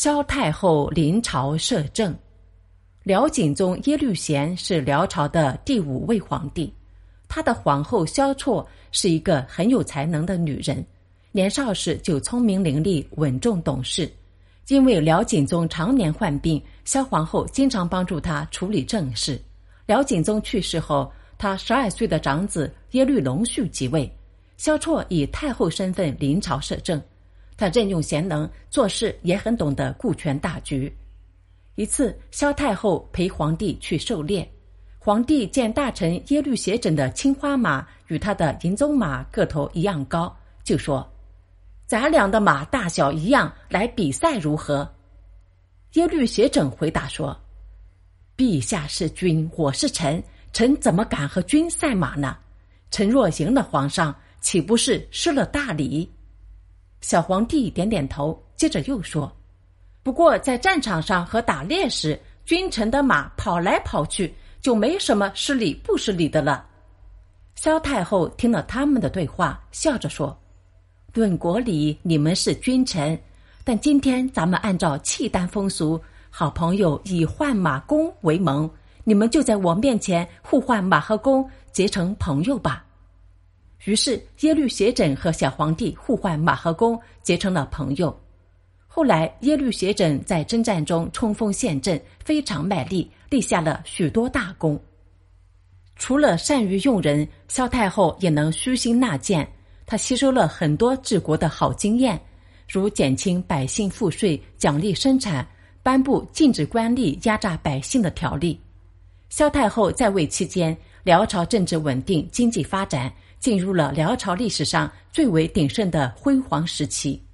萧太后临朝摄政。辽景宗耶律贤是辽朝的第五位皇帝，他的皇后萧绰是一个很有才能的女人，年少时就聪明伶俐、稳重懂事。因为辽景宗常年患病，萧皇后经常帮助他处理政事。辽景宗去世后，他十二岁的长子耶律隆绪即位，萧绰以太后身份临朝摄政。他任用贤能，做事也很懂得顾全大局。一次，萧太后陪皇帝去狩猎，皇帝见大臣耶律斜轸的青花马与他的银鬃马个头一样高，就说。咱俩的马大小一样，来比赛如何？耶律斜轸回答说：“陛下是君，我是臣，臣怎么敢和君赛马呢？臣若赢了皇上，岂不是失了大礼？”小皇帝点点头，接着又说：“不过在战场上和打猎时，君臣的马跑来跑去，就没什么失礼不失礼的了。”萧太后听了他们的对话，笑着说。论国礼，你们是君臣，但今天咱们按照契丹风俗，好朋友以换马弓为盟，你们就在我面前互换马和弓，结成朋友吧。于是耶律斜轸和小皇帝互换马和弓，结成了朋友。后来耶律斜轸在征战中冲锋陷阵，非常卖力，立下了许多大功。除了善于用人，萧太后也能虚心纳谏。她吸收了很多治国的好经验，如减轻百姓赋税、奖励生产、颁布禁止官吏压榨百姓的条例。萧太后在位期间，辽朝政治稳定，经济发展，进入了辽朝历史上最为鼎盛的辉煌时期。